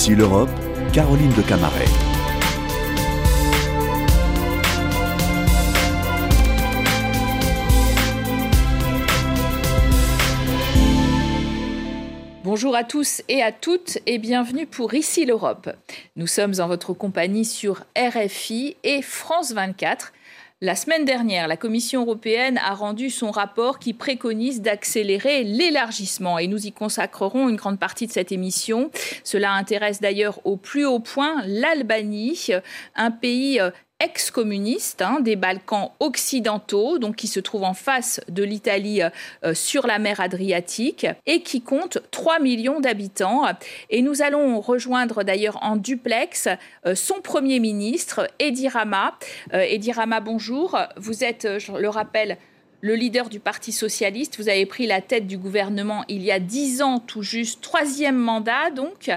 Ici l'Europe, Caroline de Camaret. Bonjour à tous et à toutes et bienvenue pour Ici l'Europe. Nous sommes en votre compagnie sur RFI et France 24 la semaine dernière, la Commission européenne a rendu son rapport qui préconise d'accélérer l'élargissement et nous y consacrerons une grande partie de cette émission. Cela intéresse d'ailleurs au plus haut point l'Albanie, un pays euh, ex-communiste hein, des Balkans occidentaux, donc qui se trouve en face de l'Italie euh, euh, sur la mer Adriatique et qui compte 3 millions d'habitants. Et nous allons rejoindre d'ailleurs en duplex euh, son Premier ministre, Edi Rama. Edi Rama, bonjour. Vous êtes, je le rappelle, le leader du Parti socialiste. Vous avez pris la tête du gouvernement il y a dix ans, tout juste, troisième mandat donc.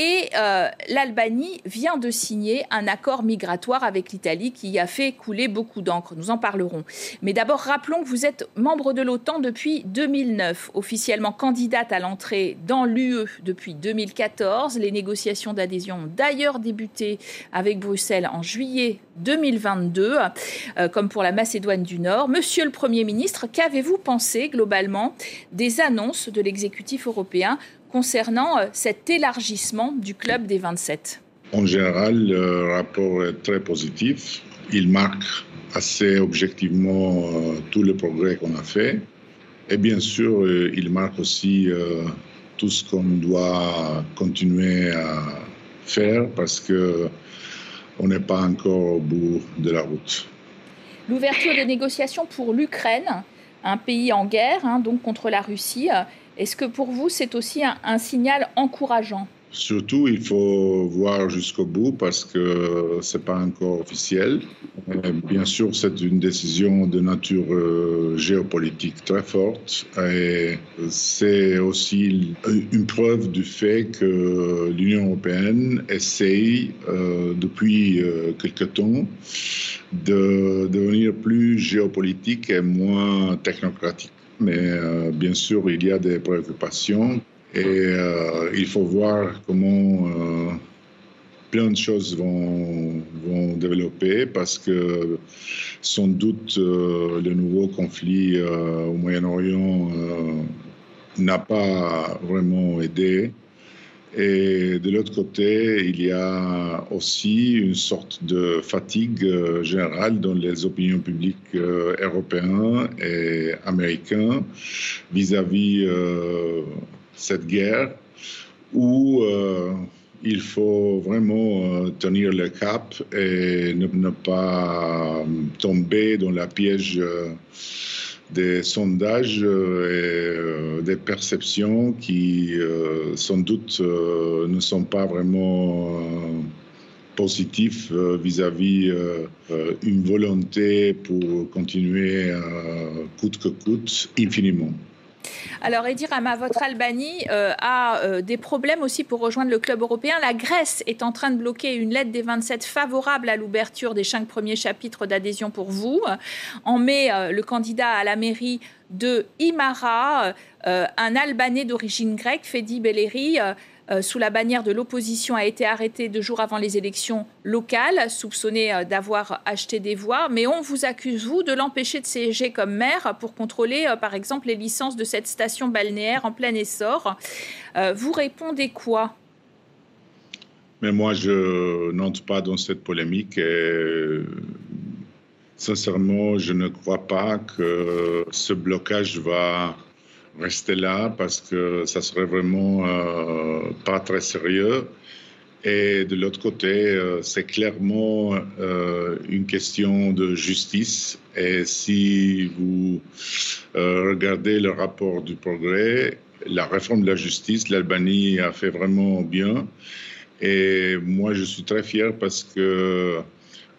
Et euh, l'Albanie vient de signer un accord migratoire avec l'Italie qui a fait couler beaucoup d'encre. Nous en parlerons. Mais d'abord, rappelons que vous êtes membre de l'OTAN depuis 2009, officiellement candidate à l'entrée dans l'UE depuis 2014. Les négociations d'adhésion ont d'ailleurs débuté avec Bruxelles en juillet 2022, euh, comme pour la Macédoine du Nord. Monsieur le Premier ministre, qu'avez-vous pensé globalement des annonces de l'exécutif européen concernant euh, cet élargissement du club des 27 En général, le rapport est très positif. Il marque assez objectivement euh, tout le progrès qu'on a fait. Et bien sûr, euh, il marque aussi tout ce qu'on doit continuer à faire parce que on n'est pas encore au bout de la route. L'ouverture des négociations pour l'Ukraine, un pays en guerre, hein, donc contre la Russie, est-ce que pour vous, c'est aussi un, signal encourageant? Surtout, il faut voir jusqu'au bout parce que ce n'est pas encore officiel. Euh, bien sûr, c'est une décision de nature euh, géopolitique très forte et c'est aussi une preuve du fait que l'Union européenne essaye euh, depuis quelque temps de devenir plus géopolitique et moins technocratique mais euh, bien sûr, il y a des préoccupations et euh, il faut voir comment euh, plein de choses vont, vont, développer parce que sans doute le nouveau conflit au Moyen-Orient n'a pas vraiment aidé. Et de l'autre côté, il y a aussi une sorte de fatigue euh, générale dans les opinions publiques euh, européennes et américaines vis-à-vis euh, cette guerre où il faut vraiment tenir le cap et ne pas tomber dans la piège des sondages euh, et euh, des perceptions qui, euh, sans doute, ne sont pas vraiment positifs vis-à-vis une volonté pour continuer coûte que coûte infiniment. Alors, Edi Rama, votre Albanie euh, a euh, des problèmes aussi pour rejoindre le club européen. La Grèce est en train de bloquer une lettre des 27 favorable à l'ouverture des cinq premiers chapitres d'adhésion pour vous. En mai, euh, le candidat à la mairie de Imara, un Albanais d'origine grecque, Fedi Belleri, euh, sous la bannière de l'opposition a été arrêté deux jours avant les élections locales, soupçonné euh, d'avoir acheté des voix. Mais on vous accuse, vous, de l'empêcher de siéger comme maire pour contrôler, euh, par exemple, les licences de cette station balnéaire en plein essor. vous répondez quoi? Mais moi, je n'entre pas dans cette polémique. Et... Sincèrement, je ne crois pas que ce blocage va rester là parce que ça serait vraiment euh, pas très sérieux. Et de l'autre côté, euh, c'est clairement euh, une question de justice. Et si vous regardez le rapport du progrès, la réforme de la justice, l'Albanie a fait vraiment bien. Et moi, je suis très fier parce que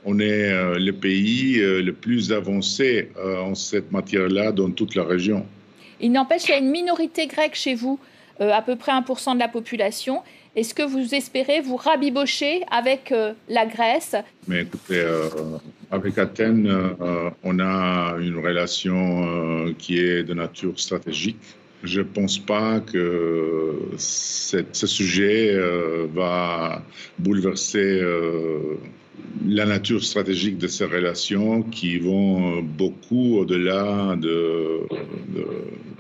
on est le pays le plus avancé en cette matière-là dans toute la région. Il n'empêche qu'il y a une minorité grecque chez vous, euh, à peu près 1% de la population. Est-ce que vous espérez vous rabibocher avec euh, la Grèce? Mais écoutez, euh, avec Athènes, on a une relation qui est de nature stratégique. Je ne pense pas que ce sujet va bouleverser la nature stratégique de ces relations qui vont beaucoup au-delà de,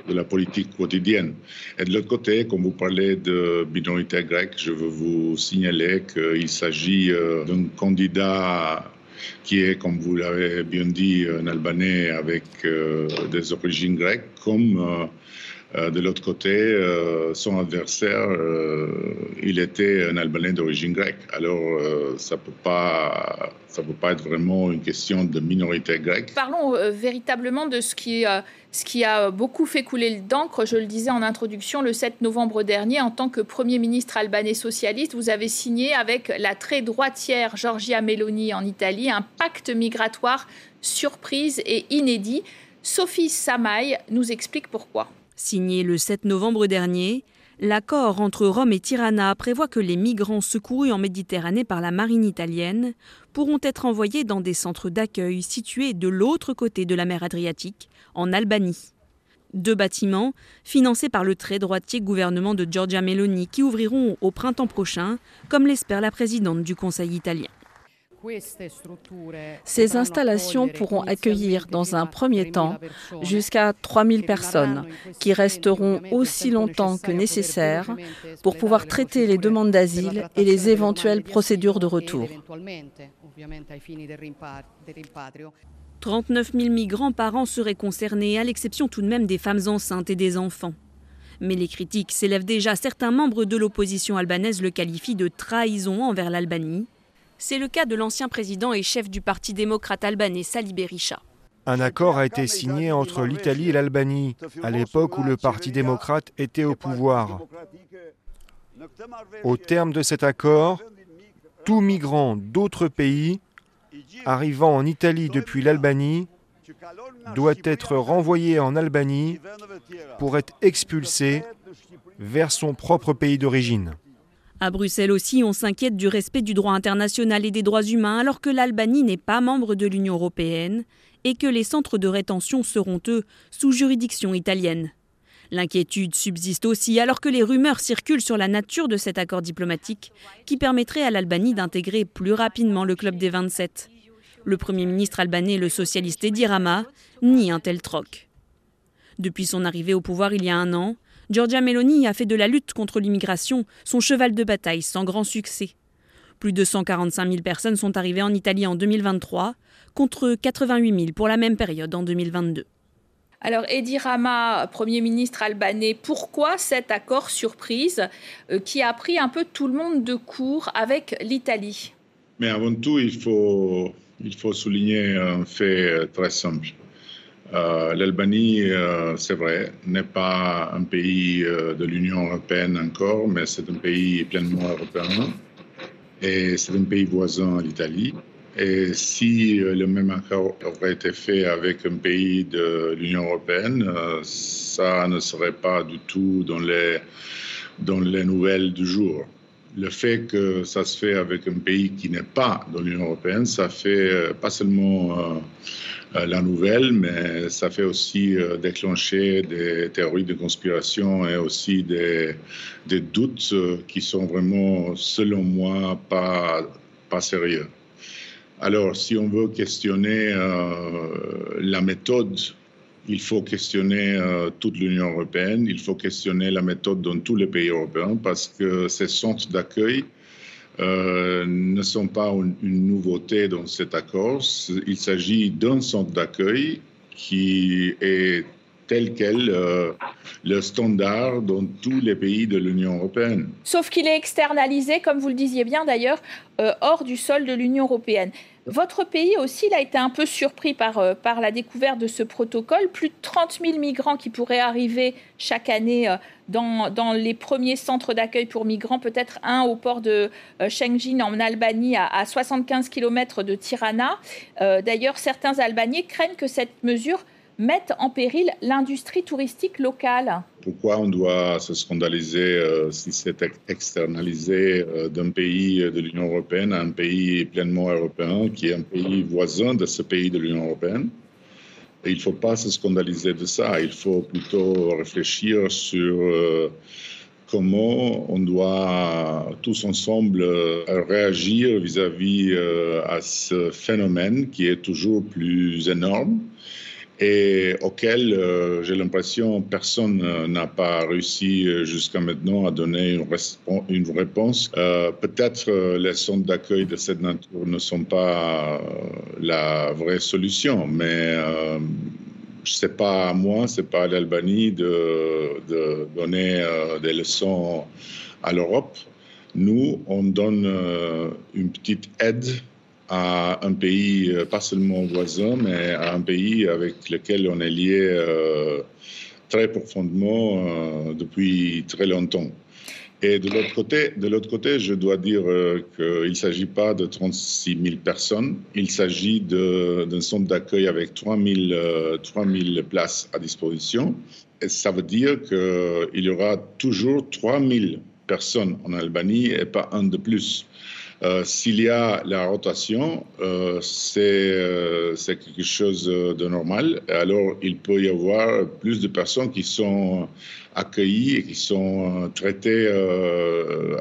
la politique quotidienne. Et de l'autre côté, comme vous parlez de minorité grecque, je veux vous signaler qu'il s'agit euh, d'un candidat qui est, comme vous l'avez bien dit, un Albanais avec des origines grecques, comme euh, de l'autre côté, euh, son adversaire, euh, il était un Albanais d'origine grecque. Alors, ça ne peut, pas, être vraiment une question de minorité grecque. Parlons véritablement de ce qui, ce qui a beaucoup fait couler d'encre. Je le disais en introduction, le 7 novembre dernier, en tant que Premier ministre albanais socialiste, vous avez signé avec la très droitière Giorgia Meloni en Italie un pacte migratoire surprise et inédit. Sophie Samaï nous explique pourquoi. Signé le 7 novembre dernier, l'accord entre Rome et Tirana prévoit que les migrants secourus en Méditerranée par la marine italienne pourront être envoyés dans des centres d'accueil situés de l'autre côté de la mer Adriatique, en Albanie. Deux bâtiments, financés par le très droitier gouvernement de Giorgia Meloni, qui ouvriront au printemps prochain, comme l'espère la présidente du Conseil italien. Ces installations pourront accueillir dans un premier temps jusqu'à 3000 personnes qui resteront aussi longtemps que nécessaire pour pouvoir traiter les demandes d'asile et les éventuelles procédures de retour. 39 000 migrants par an seraient concernés, à l'exception tout de même des femmes enceintes et des enfants. Mais les critiques s'élèvent déjà. Certains membres de l'opposition albanaise le qualifient de trahison envers l'Albanie. C'est le cas de l'ancien président et chef du Parti démocrate albanais Sali Berisha. Un accord a été signé entre l'Italie et l'Albanie, à l'époque où le Parti démocrate était au pouvoir. Au terme de cet accord, tout migrant d'autres pays arrivant en Italie depuis l'Albanie doit être renvoyé en Albanie pour être expulsé vers son propre pays d'origine. À Bruxelles aussi, on s'inquiète du respect du droit international et des droits humains alors que l'Albanie n'est pas membre de l'Union européenne et que les centres de rétention seront, eux, sous juridiction italienne. L'inquiétude subsiste aussi alors que les rumeurs circulent sur la nature de cet accord diplomatique qui permettrait à l'Albanie d'intégrer plus rapidement le club des 27. Le Premier ministre albanais, le socialiste Edi Rama, nie un tel troc. Depuis son arrivée au pouvoir il y a un an, Giorgia Meloni a fait de la lutte contre l'immigration son cheval de bataille sans grand succès. Plus de 145 000 personnes sont arrivées en Italie en 2023, contre 88 000 pour la même période en 2022. Alors, Edi Rama, Premier ministre albanais, pourquoi cet accord surprise euh, qui a pris un peu tout le monde de court avec l'Italie? Mais avant tout, il faut, il faut souligner un fait très simple. Euh, L'Albanie, euh, c'est vrai, n'est pas un pays euh, de l'Union européenne encore, mais c'est un pays pleinement européen et c'est un pays voisin à l'Italie. Et si le même accord aurait été fait avec un pays de l'Union européenne, ça ne serait pas du tout dans les, dans les nouvelles du jour. Le fait que ça se fait avec un pays qui n'est pas dans l'Union européenne, ça fait pas seulement la nouvelle, mais ça fait aussi euh, déclencher des théories de conspiration et aussi des, des doutes euh, qui sont vraiment, selon moi, pas, pas sérieux. Alors, si on veut questionner la méthode, il faut questionner toute l'Union européenne, il faut questionner la méthode dans tous les pays européens parce que ces centres d'accueil euh, ne sont pas une, nouveauté dans cet accord. Il s'agit d'un centre d'accueil qui est tel quel euh, le standard dans tous les pays de l'Union européenne. Sauf qu'il est externalisé, comme vous le disiez bien d'ailleurs, euh, hors du sol de l'Union européenne. Votre pays aussi a été un peu surpris par, euh, par la découverte de ce protocole. Plus de 30 000 migrants qui pourraient arriver chaque année euh, dans, les premiers centres d'accueil pour migrants, peut-être un au port de euh, en Albanie à, 75 km de Tirana. D'ailleurs, certains Albaniens craignent que cette mesure mettent en péril l'industrie touristique locale. Pourquoi on doit se scandaliser euh, si c'est externalisé euh, d'un pays de l'Union européenne à un pays pleinement européen, qui est un pays voisin de ce pays de l'Union européenne? Il ne faut pas se scandaliser de ça. Il faut plutôt réfléchir sur comment on doit tous ensemble réagir vis-à-vis -vis à ce phénomène qui est toujours plus énorme et auquel euh, j'ai l'impression personne euh, n'a pas réussi euh, jusqu'à maintenant à donner une, réponse. Peut-être les centres d'accueil de cette nature ne sont pas la vraie solution, mais ce n'est pas à moi, ce n'est pas à l'Albanie de, donner des leçons à l'Europe. Nous, on donne une petite aide à un pays, euh, pas seulement voisin, mais à un pays avec lequel on est lié euh, très profondément euh, depuis très longtemps. Et de l'autre côté, de l'autre côté, je dois dire qu'il ne s'agit pas de 36 000 personnes. Il s'agit d'un centre d'accueil avec 3 000, places à disposition. Et ça veut dire qu'il y aura toujours 3 000 personnes en Albanie et pas un de plus. Euh, s'il y a la rotation, euh, euh, c'est quelque chose de normal. Alors, il peut y avoir plus de personnes qui sont accueillies et qui sont traitées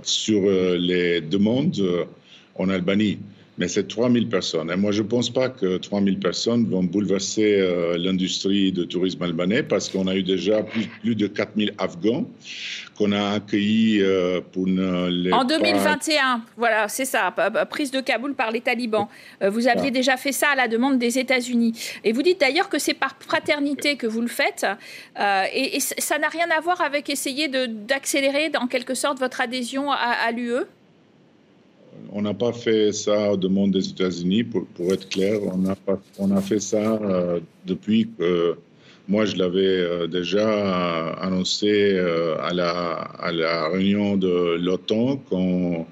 sur les demandes en Albanie mais c'est 3000 personnes. Et moi, je ne pense pas que 3000 personnes vont bouleverser euh, l'industrie de tourisme albanais parce qu'on a eu déjà plus, plus de 4000 Afghans qu'on a accueillis euh, pour les... En 2021, voilà, c'est ça, prise de Kaboul par les talibans. Euh, vous aviez déjà fait ça à la demande des États-Unis. Et vous dites d'ailleurs que c'est par fraternité que vous le faites. Et, ça n'a rien à voir avec essayer d'accélérer, en quelque sorte, votre adhésion à, à l'UE on n'a pas fait ça au demande des États-Unis, pour, être clair. On a, on a fait ça euh, depuis que moi, je l'avais euh, déjà annoncé euh, à, la, à la réunion de l'OTAN quand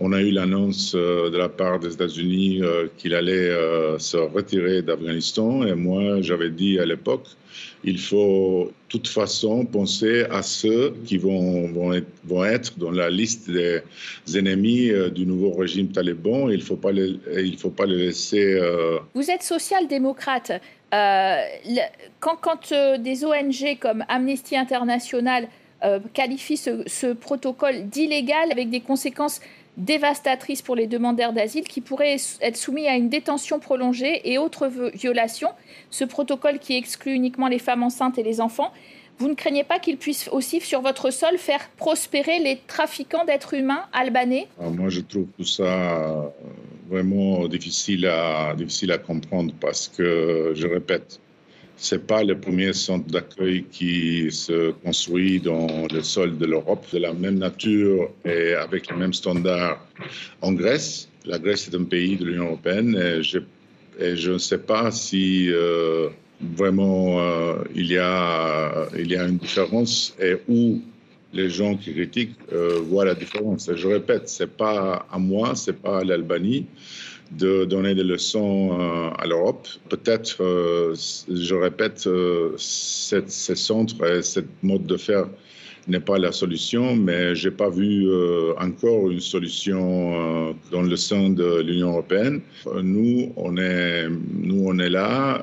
on a eu l'annonce de la part des États-Unis qu'il allait se retirer d'Afghanistan. Et moi, j'avais dit à l'époque il faut de toute façon penser à ceux qui vont, vont, être, vont être dans la liste des ennemis euh, du nouveau régime taliban. Il ne faut, pas les, faut pas les laisser... Euh, Vous êtes social-démocrate. Euh, quand, quand des ONG comme Amnesty International qualifient ce protocole d'illégal avec des conséquences dévastatrices pour les demandeurs d'asile qui pourraient être soumis à une détention prolongée et autres violations. Ce protocole qui exclut uniquement les femmes enceintes et les enfants, vous ne craignez pas qu'il puisse aussi sur votre sol faire prospérer les trafiquants d'êtres humains albanais? Ah, Moi, je trouve tout ça vraiment difficile à, difficile à comprendre parce que, je répète, ce n'est pas le premier centre d'accueil qui se construit dans le sol de l'Europe, de la même nature et avec les mêmes standards en Grèce. La Grèce est un pays de l'Union européenne et je, ne sais pas si euh, vraiment euh, il, y a, une différence et où les gens qui critiquent euh, voient la différence. Je répète, ce n'est pas à moi, ce n'est pas à l'Albanie de donner des leçons euh, à l'Europe. Peut-être, euh, je répète, euh, cette, ces centres et cette mode de faire n'est pas la solution, mais je n'ai pas vu encore une solution dans le sein de l'Union européenne. Nous, on est, nous, on est là,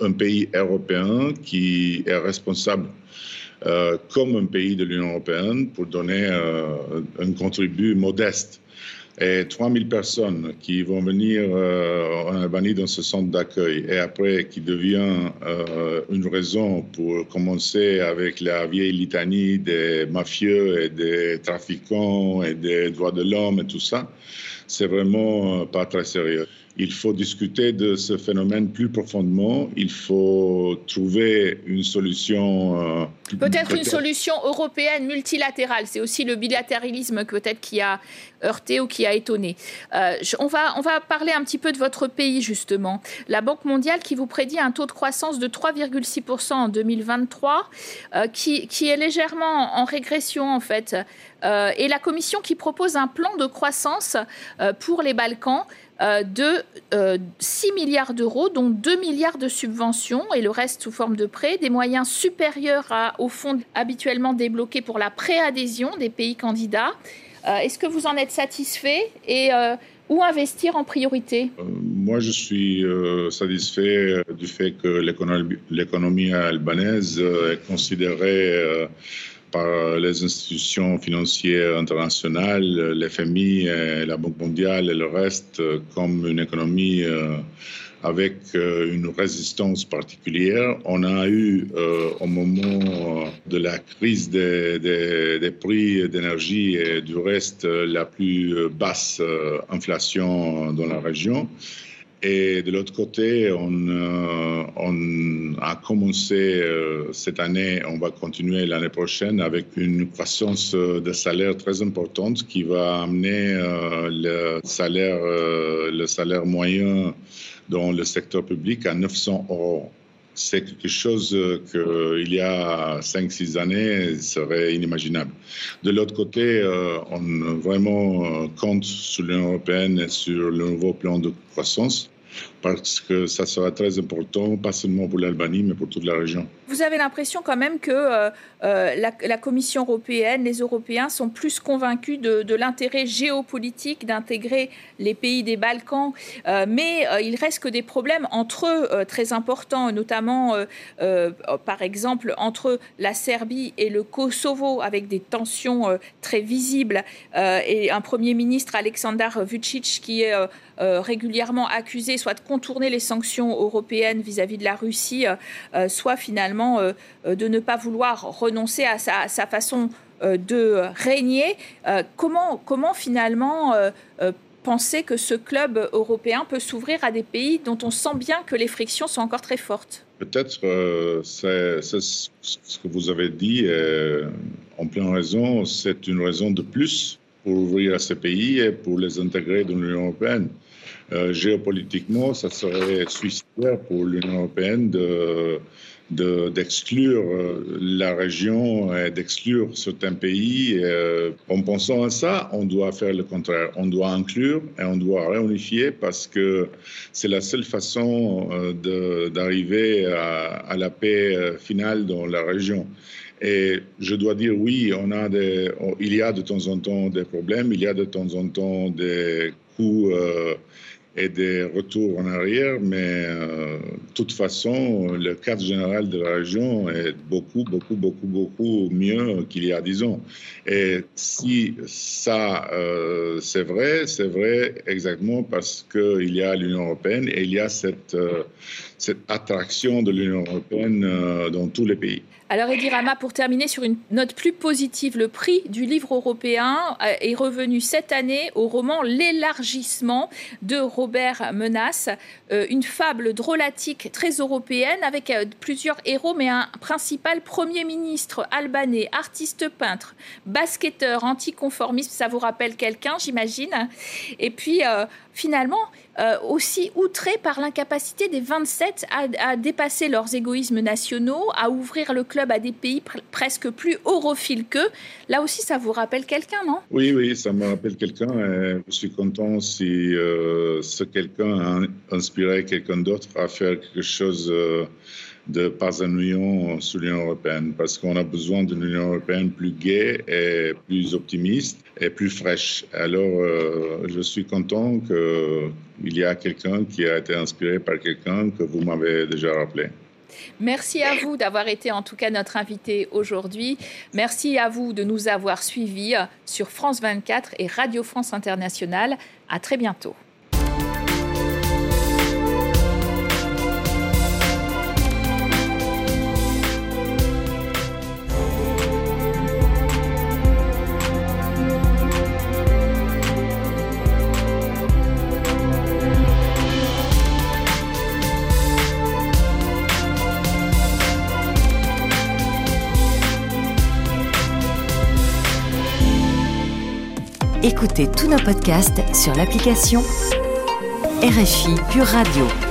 un pays européen qui est responsable comme un pays de l'Union européenne pour donner un contribut modeste et 3000 personnes qui vont venir euh, en Albanie dans ce centre d'accueil et après qui devient euh, une raison pour commencer avec la vieille litanie des mafieux et des trafiquants et des droits de l'homme et tout ça, c'est vraiment euh, pas très sérieux. Il faut discuter de ce phénomène plus profondément. Il faut trouver une solution. Euh, peut-être une solution européenne multilatérale. C'est aussi le bilatéralisme peut-être qui a heurté ou qui a étonné. Euh, on, va, on va parler un petit peu de votre pays justement. La Banque mondiale qui vous prédit un taux de croissance de 3,6% en 2023, euh, qui, qui, est légèrement en régression en fait. Et la Commission qui propose un plan de croissance pour les Balkans euh, de 6 euh, milliards d'euros, dont 2 milliards de subventions et le reste sous forme de prêts, des moyens supérieurs à, aux fonds habituellement débloqués pour la préadhésion des pays candidats. Euh, est-ce que vous en êtes satisfait et Où investir en priorité? Moi, je suis satisfait du fait que l'économie albanaise est considérée par les institutions financières internationales, l'FMI, la Banque mondiale et le reste comme une économie avec euh, une résistance particulière. On a eu euh, au moment de la crise des, des, prix d'énergie et du reste la plus basse euh, inflation dans la région. Et de l'autre côté, on, on, a commencé cette année, on va continuer l'année prochaine avec une croissance de salaire très importante qui va amener le salaire, le salaire moyen dans le secteur public à 900 euros. C'est quelque chose qu'il y a 5-6 années serait inimaginable. De l'autre côté, euh, on vraiment compte sur l'Union européenne et sur le nouveau plan de croissance parce que ça sera très important, pas seulement pour l'Albanie, mais pour toute la région. Vous avez l'impression quand même que euh, euh, la, Commission européenne, les Européens sont plus convaincus de, l'intérêt géopolitique d'intégrer les pays des Balkans, euh, mais il reste que des problèmes entre eux très importants, notamment par exemple entre la Serbie et le Kosovo, avec des tensions très visibles, et un Premier ministre, Aleksandar Vucic, qui est régulièrement accusé soit de contourner les sanctions européennes vis-à-vis de la Russie, soit finalement euh, euh, de ne pas vouloir renoncer à sa, façon euh, de régner. comment, finalement penser que ce club européen peut s'ouvrir à des pays dont on sent bien que les frictions sont encore très fortes? Peut-être c'est ce que vous avez dit en plein raison. C'est une raison de plus pour ouvrir à ces pays et pour les intégrer dans l'Union européenne. Géopolitiquement, ça serait suicidaire pour l'Union européenne de d'exclure euh, la région et d'exclure certains pays. Euh, en pensant à ça, on doit faire le contraire. On doit inclure et on doit réunifier parce que c'est la seule façon euh, d'arriver à, à, la paix finale dans la région. Et je dois dire, oui, on a des, il y a de temps en temps des problèmes, il y a de temps en temps des coups et des retours en arrière, mais euh, toute façon, le cadre général de la région est beaucoup, beaucoup, beaucoup, beaucoup mieux qu'il y a dix ans. Et si ça, euh, c'est vrai, c'est vrai exactement parce qu'il y a l'Union européenne et il y a cette, euh, cette attraction de l'Union européenne dans tous les pays. Alors Edirama, pour terminer sur une note plus positive, le prix du livre européen est revenu cette année au roman L'élargissement de Robert Menace, euh, une fable drôlatique très européenne avec euh, plusieurs héros, mais un principal Premier ministre albanais, artiste peintre, basketteur, anticonformiste, ça vous rappelle quelqu'un, j'imagine. Et puis finalement, euh, aussi outré par l'incapacité des 27 à, dépasser leurs égoïsmes nationaux, à ouvrir le club à des pays presque plus europhiles qu'eux. Là aussi, ça vous rappelle quelqu'un, non? Oui, oui, ça me rappelle quelqu'un. Je suis content si euh, ce quelqu'un a inspiré quelqu'un d'autre à faire quelque chose. Euh, de pas un union sur l'Union européenne, parce qu'on a besoin d'une Union européenne plus gaie et plus optimiste et plus fraîche. Alors, euh, je suis content qu'il y a quelqu'un qui a été inspiré par quelqu'un que vous m'avez déjà rappelé. Merci à vous d'avoir été en tout cas notre invité aujourd'hui. Merci à vous de nous avoir suivis sur France 24 et Radio France Internationale. À très bientôt. Écoutez tous nos podcasts sur l'application RFI Pure Radio.